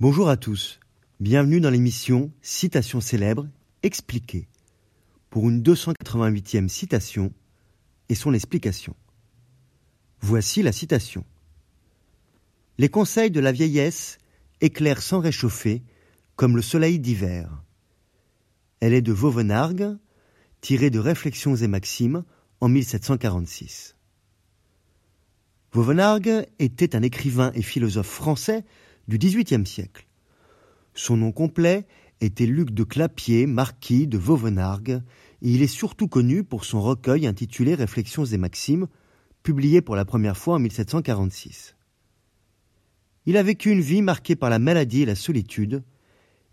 Bonjour à tous, bienvenue dans l'émission Citation célèbre expliquée pour une 288e citation et son explication. Voici la citation. Les conseils de la vieillesse éclairent sans réchauffer comme le soleil d'hiver. Elle est de Vauvenargues, tirée de Réflexions et Maximes en 1746. Vauvenargues était un écrivain et philosophe français du XVIIIe siècle. Son nom complet était Luc de Clapier, marquis de Vauvenargues, et il est surtout connu pour son recueil intitulé Réflexions et Maximes, publié pour la première fois en 1746. Il a vécu une vie marquée par la maladie et la solitude,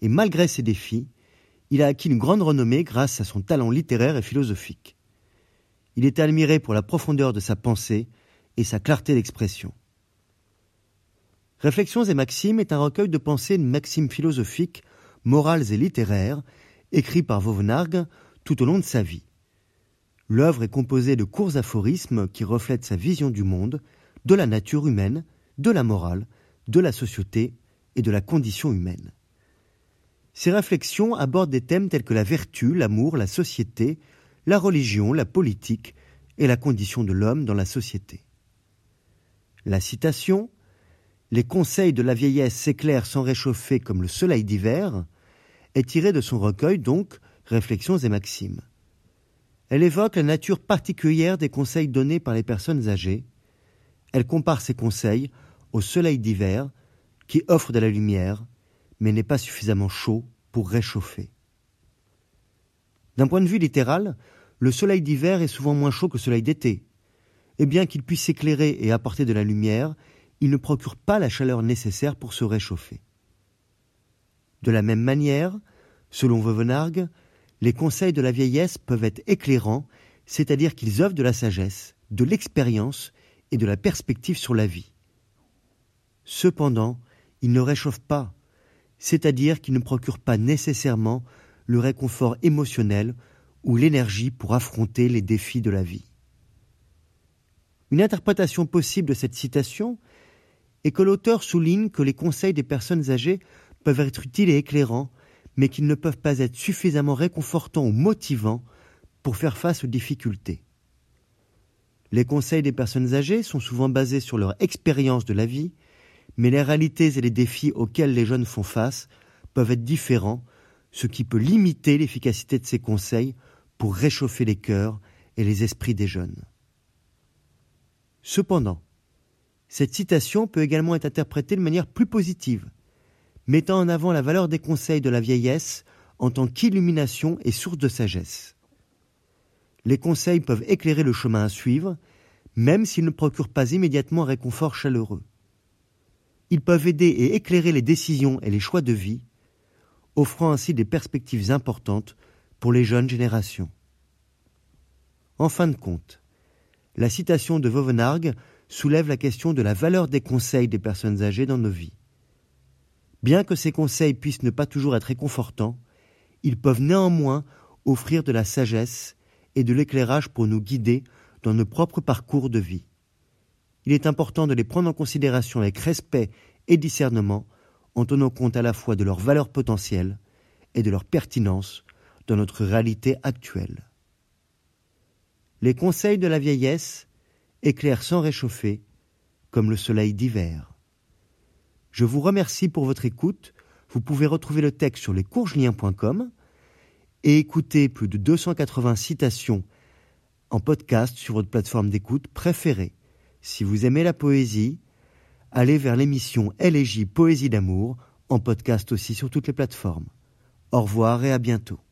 et malgré ses défis, il a acquis une grande renommée grâce à son talent littéraire et philosophique. Il est admiré pour la profondeur de sa pensée et sa clarté d'expression. Réflexions et Maximes est un recueil de pensées et de maximes philosophiques, morales et littéraires, écrit par Vauvenargues tout au long de sa vie. L'œuvre est composée de courts aphorismes qui reflètent sa vision du monde, de la nature humaine, de la morale, de la société et de la condition humaine. Ces réflexions abordent des thèmes tels que la vertu, l'amour, la société, la religion, la politique et la condition de l'homme dans la société. La citation Les conseils de la vieillesse s'éclairent sans réchauffer comme le soleil d'hiver est tirée de son recueil donc Réflexions et Maximes. Elle évoque la nature particulière des conseils donnés par les personnes âgées. Elle compare ces conseils au soleil d'hiver qui offre de la lumière mais n'est pas suffisamment chaud pour réchauffer. D'un point de vue littéral, le soleil d'hiver est souvent moins chaud que le soleil d'été. Et bien qu'il puisse éclairer et apporter de la lumière, il ne procure pas la chaleur nécessaire pour se réchauffer. De la même manière, selon Vauvenargues, les conseils de la vieillesse peuvent être éclairants, c'est-à-dire qu'ils offrent de la sagesse, de l'expérience et de la perspective sur la vie. Cependant, ils ne réchauffent pas, c'est-à-dire qu'ils ne procurent pas nécessairement le réconfort émotionnel ou l'énergie pour affronter les défis de la vie. Une interprétation possible de cette citation est que l'auteur souligne que les conseils des personnes âgées peuvent être utiles et éclairants, mais qu'ils ne peuvent pas être suffisamment réconfortants ou motivants pour faire face aux difficultés. Les conseils des personnes âgées sont souvent basés sur leur expérience de la vie, mais les réalités et les défis auxquels les jeunes font face peuvent être différents, ce qui peut limiter l'efficacité de ces conseils pour réchauffer les cœurs et les esprits des jeunes. Cependant, cette citation peut également être interprétée de manière plus positive, mettant en avant la valeur des conseils de la vieillesse en tant qu'illumination et source de sagesse. Les conseils peuvent éclairer le chemin à suivre, même s'ils ne procurent pas immédiatement un réconfort chaleureux. Ils peuvent aider et éclairer les décisions et les choix de vie, offrant ainsi des perspectives importantes pour les jeunes générations. En fin de compte, la citation de Vauvenargues soulève la question de la valeur des conseils des personnes âgées dans nos vies. Bien que ces conseils puissent ne pas toujours être réconfortants, ils peuvent néanmoins offrir de la sagesse et de l'éclairage pour nous guider dans nos propres parcours de vie il est important de les prendre en considération avec respect et discernement, en tenant compte à la fois de leur valeur potentielle et de leur pertinence dans notre réalité actuelle. Les conseils de la vieillesse éclairent sans réchauffer, comme le soleil d'hiver. Je vous remercie pour votre écoute. Vous pouvez retrouver le texte sur lescourgeliens.com et écouter plus de 280 citations en podcast sur votre plateforme d'écoute préférée. Si vous aimez la poésie, allez vers l'émission LJ Poésie d'amour, en podcast aussi sur toutes les plateformes. Au revoir et à bientôt.